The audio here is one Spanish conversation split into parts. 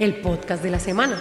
el podcast de la semana.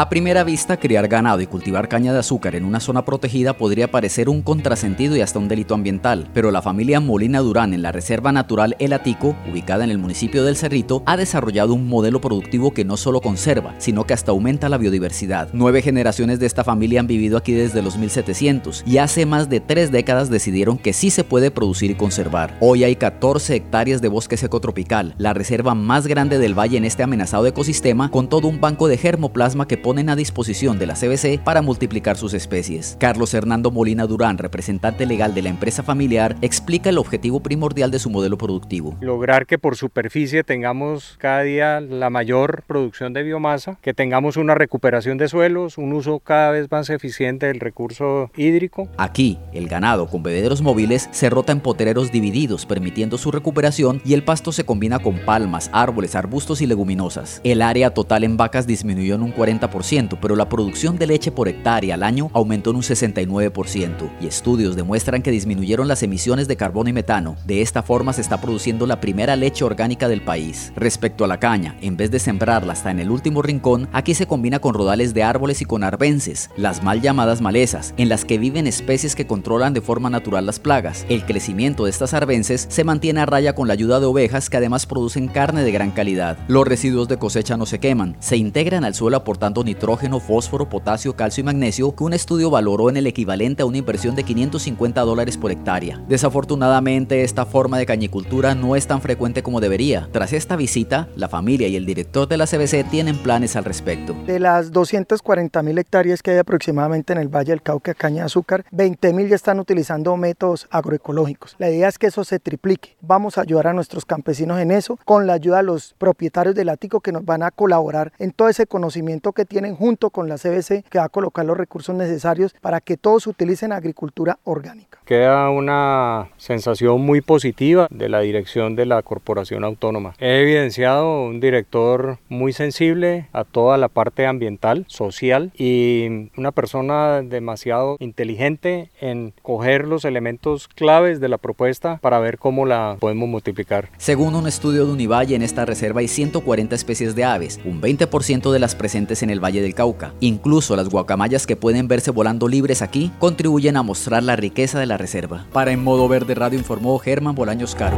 A primera vista, criar ganado y cultivar caña de azúcar en una zona protegida podría parecer un contrasentido y hasta un delito ambiental, pero la familia Molina Durán en la Reserva Natural El Atico, ubicada en el municipio del Cerrito, ha desarrollado un modelo productivo que no solo conserva, sino que hasta aumenta la biodiversidad. Nueve generaciones de esta familia han vivido aquí desde los 1700 y hace más de tres décadas decidieron que sí se puede producir y conservar. Hoy hay 14 hectáreas de bosque seco tropical, la reserva más grande del valle en este amenazado ecosistema, con todo un banco de germoplasma que ponen a disposición de la CBC para multiplicar sus especies. Carlos Hernando Molina Durán, representante legal de la empresa familiar, explica el objetivo primordial de su modelo productivo. Lograr que por superficie tengamos cada día la mayor producción de biomasa, que tengamos una recuperación de suelos, un uso cada vez más eficiente del recurso hídrico. Aquí, el ganado con bebederos móviles se rota en potereros divididos, permitiendo su recuperación y el pasto se combina con palmas, árboles, arbustos y leguminosas. El área total en vacas disminuyó en un 40% pero la producción de leche por hectárea al año aumentó en un 69%, y estudios demuestran que disminuyeron las emisiones de carbono y metano. De esta forma se está produciendo la primera leche orgánica del país. Respecto a la caña, en vez de sembrarla hasta en el último rincón, aquí se combina con rodales de árboles y con arbences, las mal llamadas malezas, en las que viven especies que controlan de forma natural las plagas. El crecimiento de estas arbences se mantiene a raya con la ayuda de ovejas que además producen carne de gran calidad. Los residuos de cosecha no se queman, se integran al suelo aportando nitrógeno, fósforo, potasio, calcio y magnesio que un estudio valoró en el equivalente a una inversión de 550 dólares por hectárea. Desafortunadamente, esta forma de cañicultura no es tan frecuente como debería. Tras esta visita, la familia y el director de la CBC tienen planes al respecto. De las 240 mil hectáreas que hay aproximadamente en el Valle del Cauca, caña de azúcar, 20 mil ya están utilizando métodos agroecológicos. La idea es que eso se triplique. Vamos a ayudar a nuestros campesinos en eso, con la ayuda de los propietarios del ático que nos van a colaborar en todo ese conocimiento que tienen junto con la CBC que va a colocar los recursos necesarios para que todos utilicen agricultura orgánica. Queda una sensación muy positiva de la dirección de la corporación autónoma. He evidenciado un director muy sensible a toda la parte ambiental, social y una persona demasiado inteligente en coger los elementos claves de la propuesta para ver cómo la podemos multiplicar. Según un estudio de Univalle, en esta reserva hay 140 especies de aves, un 20% de las presentes en el Valle del Cauca. Incluso las guacamayas que pueden verse volando libres aquí contribuyen a mostrar la riqueza de la reserva. Para En Modo Verde Radio informó Germán Bolaños Caro.